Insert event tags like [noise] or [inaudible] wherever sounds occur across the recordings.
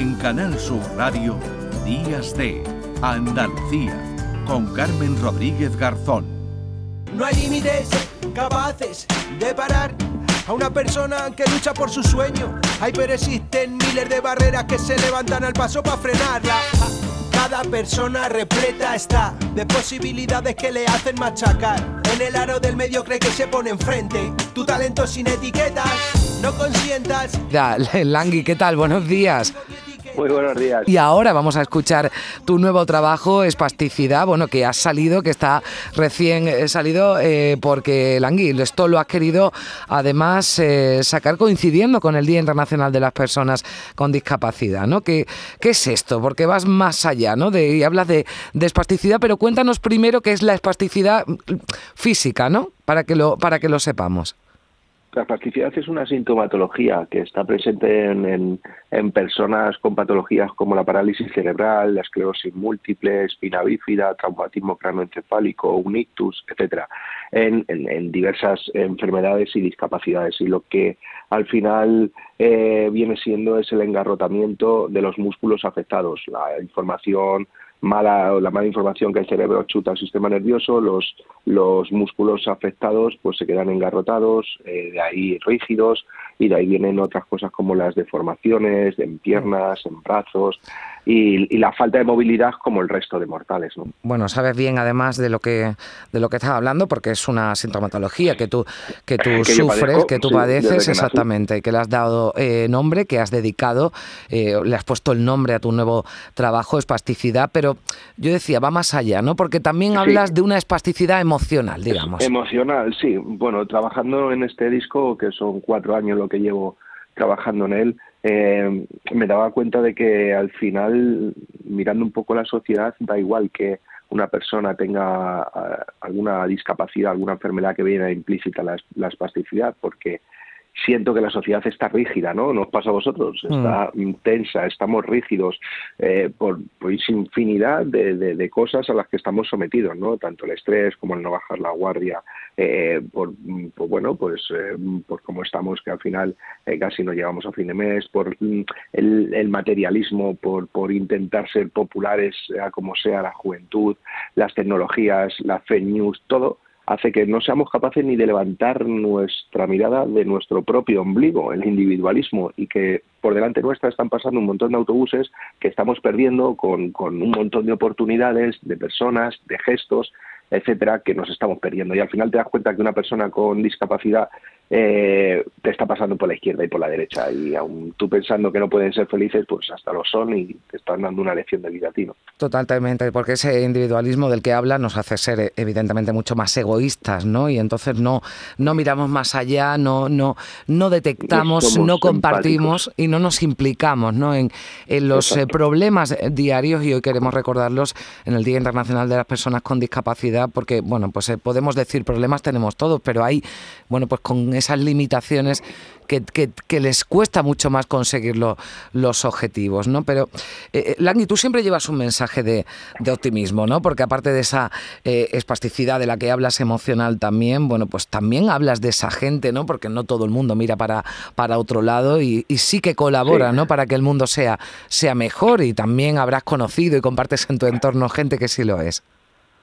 En Canal Sur Radio, Días de Andalucía, con Carmen Rodríguez Garzón. No hay límites capaces de parar a una persona que lucha por su sueño. Hay pero existen miles de barreras que se levantan al paso para frenarla. Cada persona repleta está de posibilidades que le hacen machacar. En el aro del medio cree que se pone enfrente. Tu talento sin etiquetas, no consientas. [laughs] Langui, ¿qué tal? Buenos días. Muy buenos días. Y ahora vamos a escuchar tu nuevo trabajo, Espasticidad, bueno, que has salido, que está recién eh, salido, eh, porque Langui, esto lo has querido además eh, sacar coincidiendo con el Día Internacional de las Personas con Discapacidad, ¿no? ¿Qué, qué es esto? Porque vas más allá, ¿no? De, y hablas de, de espasticidad, pero cuéntanos primero qué es la espasticidad física, ¿no? Para que lo, para que lo sepamos. La espasticidad es una sintomatología que está presente en, en, personas con patologías como la parálisis cerebral, la esclerosis múltiple, espina bífida, traumatismo cranoencefálico, un ictus, etcétera, en, en, diversas enfermedades y discapacidades. Y lo que al final eh, viene siendo es el engarrotamiento de los músculos afectados, la información mala la mala información que el cerebro chuta al sistema nervioso, los, los músculos afectados pues se quedan engarrotados, eh, de ahí rígidos y de ahí vienen otras cosas como las deformaciones en piernas, en brazos, y, la falta de movilidad como el resto de mortales. ¿no? Bueno, sabes bien además de lo que de lo que estás hablando porque es una sintomatología que tú que tú [laughs] sufres, que tú padeces exactamente, y que le has dado eh, nombre, que has dedicado, eh, le has puesto el nombre a tu nuevo trabajo, espasticidad, pero yo decía, va más allá, ¿no? Porque también hablas de una espasticidad emocional, digamos. Emocional, sí. Bueno, trabajando en este disco, que son cuatro años lo que llevo trabajando en él, eh, me daba cuenta de que al final, mirando un poco la sociedad, da igual que una persona tenga ah, alguna discapacidad, alguna enfermedad que viene implícita la, la espasticidad, porque siento que la sociedad está rígida, ¿no? Nos pasa a vosotros, mm. está intensa, estamos rígidos eh, por, por, infinidad de, de, cosas a las que estamos sometidos, ¿no? Tanto el estrés como el no bajar la guardia, eh, por, bueno, pues eh, por cómo estamos, que al final casi no llegamos a fin de mes, por mm, el, el, materialismo, por, por intentar ser populares, a como sea la juventud, las tecnologías, la fake news, todo hace que no seamos capaces ni de levantar nuestra mirada de nuestro propio ombligo, el individualismo, y que por delante nuestra están pasando un montón de autobuses que estamos perdiendo con, con un montón de oportunidades, de personas, de gestos, etcétera, que nos estamos perdiendo. Y al final te das cuenta que una persona con discapacidad eh, te está pasando por la izquierda y por la derecha y aún tú pensando que no pueden ser felices, pues hasta lo son y te están dando una lección de vida a ti, ¿no? Totalmente, porque ese individualismo del que habla nos hace ser eh, evidentemente mucho más egoístas, ¿no? Y entonces no, no miramos más allá, no, no, no detectamos, no compartimos y no nos implicamos ¿no? en, en los eh, problemas diarios y hoy queremos recordarlos en el Día Internacional de las Personas con Discapacidad porque, bueno, pues podemos decir problemas tenemos todos, pero hay, bueno, pues con esas limitaciones que, que, les cuesta mucho más conseguir los objetivos, ¿no? Pero, eh, eh tú siempre llevas un mensaje de, de, optimismo, ¿no? Porque aparte de esa eh, espasticidad de la que hablas emocional también, bueno, pues también hablas de esa gente, ¿no? Porque no todo el mundo mira para, para otro lado y, sí que colabora, ¿no? Para que el mundo sea, sea mejor y también habrás conocido y compartes en tu entorno gente que sí lo es.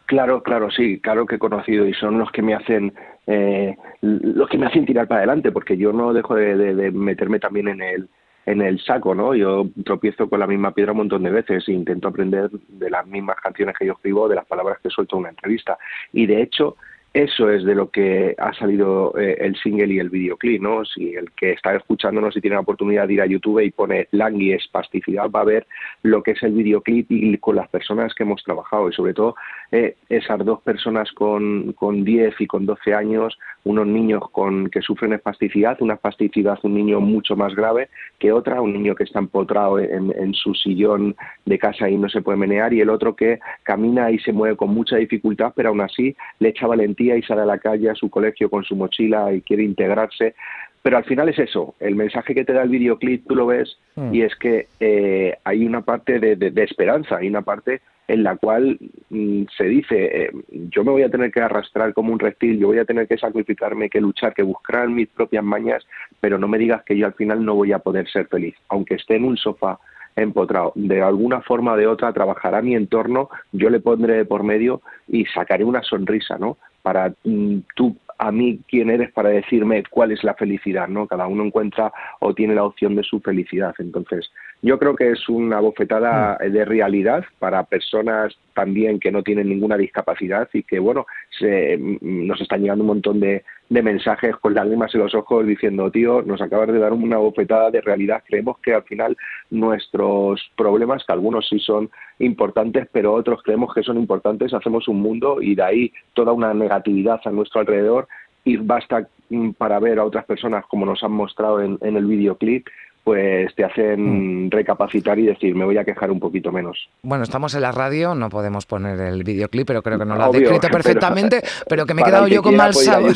Claro, claro, sí, claro que he conocido y son los que me hacen eh, los que me hacen tirar para adelante, porque yo no dejo de, meterme también en el en el saco, ¿no? Yo tropiezo con la misma piedra un montón de veces e intento aprender de las mismas canciones que yo escribo, de las palabras que suelto en una entrevista. Y de hecho, eso es de lo que ha salido eh, el single y el videoclip, ¿no? Si el que está escuchándonos y tiene la oportunidad de ir a YouTube y pone Langui espasticidad va a ver lo que es el videoclip y con las personas que hemos trabajado y sobre todo eh, esas dos personas con, con 10 y con 12 años, unos niños con que sufren espasticidad, una espasticidad un niño mucho más grave que otra, un niño que está empotrado en, en su sillón de casa y no se puede menear y el otro que camina y se mueve con mucha dificultad pero aún así le echa valentía y sale a la calle a su colegio con su mochila y quiere integrarse. Pero al final es eso, el mensaje que te da el videoclip tú lo ves hmm. y es que eh, hay una parte de, esperanza, hay una parte en la cual mm, se dice, eh, yo me voy a tener que arrastrar como un reptil, yo voy a tener que sacrificarme, que luchar, que buscar mis propias mañas, pero no me digas que yo al final no voy a poder ser feliz, aunque esté en un sofá empotrado. De alguna forma o de otra trabajará mi entorno, yo le pondré por medio y sacaré una sonrisa, ¿no? Para mm, tú a mí quién eres para decirme cuál es la felicidad, ¿no? Cada uno encuentra o tiene la opción de su felicidad. Entonces, yo creo que es una bofetada mm. de realidad para personas también que no tienen ninguna discapacidad y que, bueno, se, mm, nos están llegando un montón de, de mensajes con lágrimas en los ojos diciendo, tío, nos acabas de dar una bofetada de realidad. Creemos que al final nuestros problemas, que algunos sí son importantes, pero otros creemos que son importantes, hacemos un mundo y de ahí toda una negatividad a nuestro alrededor y basta mm, para ver a otras personas como nos han mostrado en, en el videoclip pues te hacen mm. recapacitar y decir, me voy a quejar un poquito menos. Bueno, estamos en la radio, no podemos poner el videoclip, pero creo que no lo has descrito [laughs] perfectamente, [laughs] pero, que me he quedado yo con [laughs] mal sabor,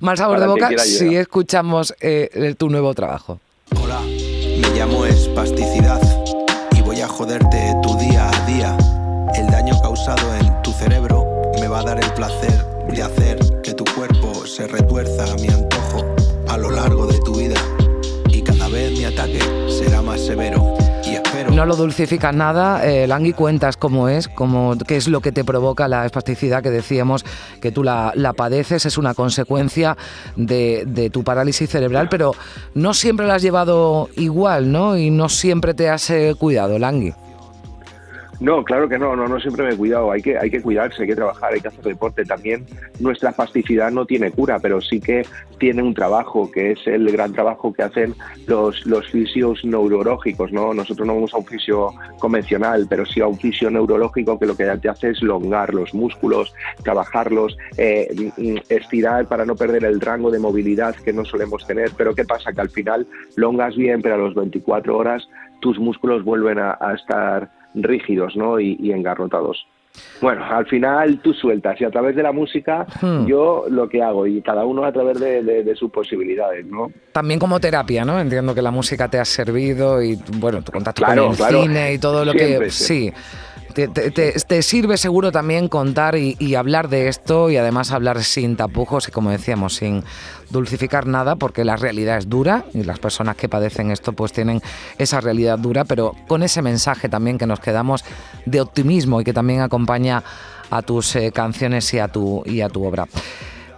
mal sabor de boca si escuchamos eh, tu nuevo trabajo. Hola, me llamo Espasticidad y voy a joderte tu día a día. El daño causado en tu cerebro me va a dar el placer de hacer que tu cuerpo se retuerza a mi antojo a lo largo de tu vida mi ataque será más severo. Y espero... No lo dulcifica nada, eh, Langui, cuentas cómo es, cómo, qué es lo que te provoca la espasticidad que decíamos que tú la, padeces, es una consecuencia de, de, tu parálisis cerebral, pero no siempre la has llevado igual, ¿no? Y no siempre te has eh, cuidado, Langui. No, claro que no, no, no siempre me he cuidado, hay que, hay que cuidarse, hay que trabajar, hay que hacer deporte. También nuestra espasticidad no tiene cura, pero sí que tiene un trabajo, que es el gran trabajo que hacen los, los fisios neurológicos, ¿no? Nosotros no vamos a un fisio convencional, pero sí a un fisio neurológico que lo que te hace es longar los músculos, trabajarlos, eh, estirar para no perder el rango de movilidad que no solemos tener. Pero ¿qué pasa? Que al final longas bien, pero a los 24 horas tus músculos vuelven a estar rígidos ¿no? y, engarrotados. Bueno, al final tú sueltas y a través de la música hmm. yo lo que hago y cada uno a través de, sus posibilidades, ¿no? También como terapia, ¿no? Entiendo que la música te ha servido y, bueno, tu contacto con el cine y todo lo que... Sí. Te, sirve seguro también contar y, hablar de esto y además hablar sin tapujos y como decíamos, sin dulcificar nada porque la realidad es dura y las personas que padecen esto pues tienen esa realidad dura, pero con ese mensaje también que nos quedamos de optimismo y que también acompaña a tus eh, canciones y a tu, y a tu obra.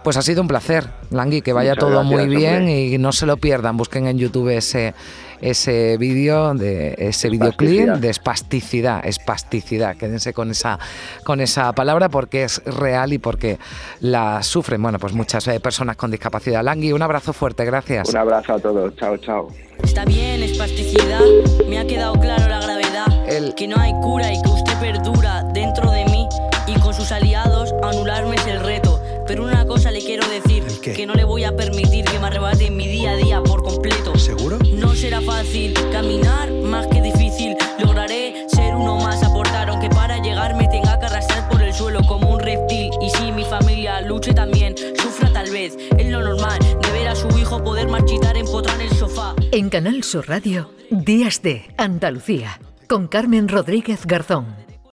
Pues ha sido un placer, Langui, que vaya todo muy bien y no se lo pierdan. Busquen en YouTube ese, ese vídeo, de ese videoclip de espasticidad, espasticidad. Quédense con esa, con esa palabra porque es real y porque la sufren, bueno, pues muchas eh, personas con discapacidad. Langui, un abrazo fuerte, gracias. Un abrazo a todos, chao, chao. Está bien, espasticidad, me ha quedado claro la gravedad, El... que no hay cura y que usted perdura dentro de mí y con sus aliados anularme que no le voy a permitir que me arrebate mi día a día por completo. ¿Seguro? No será fácil caminar, más que difícil. Lograré ser uno más, aportar, aunque para llegar me tenga que arrastrar por el suelo como un reptil. Y si mi familia luche también, sufra tal vez, es lo normal de ver a su hijo poder marchitar empotrar el sofá. En Canal Sur Radio, Días de Andalucía, con Carmen Rodríguez Garzón.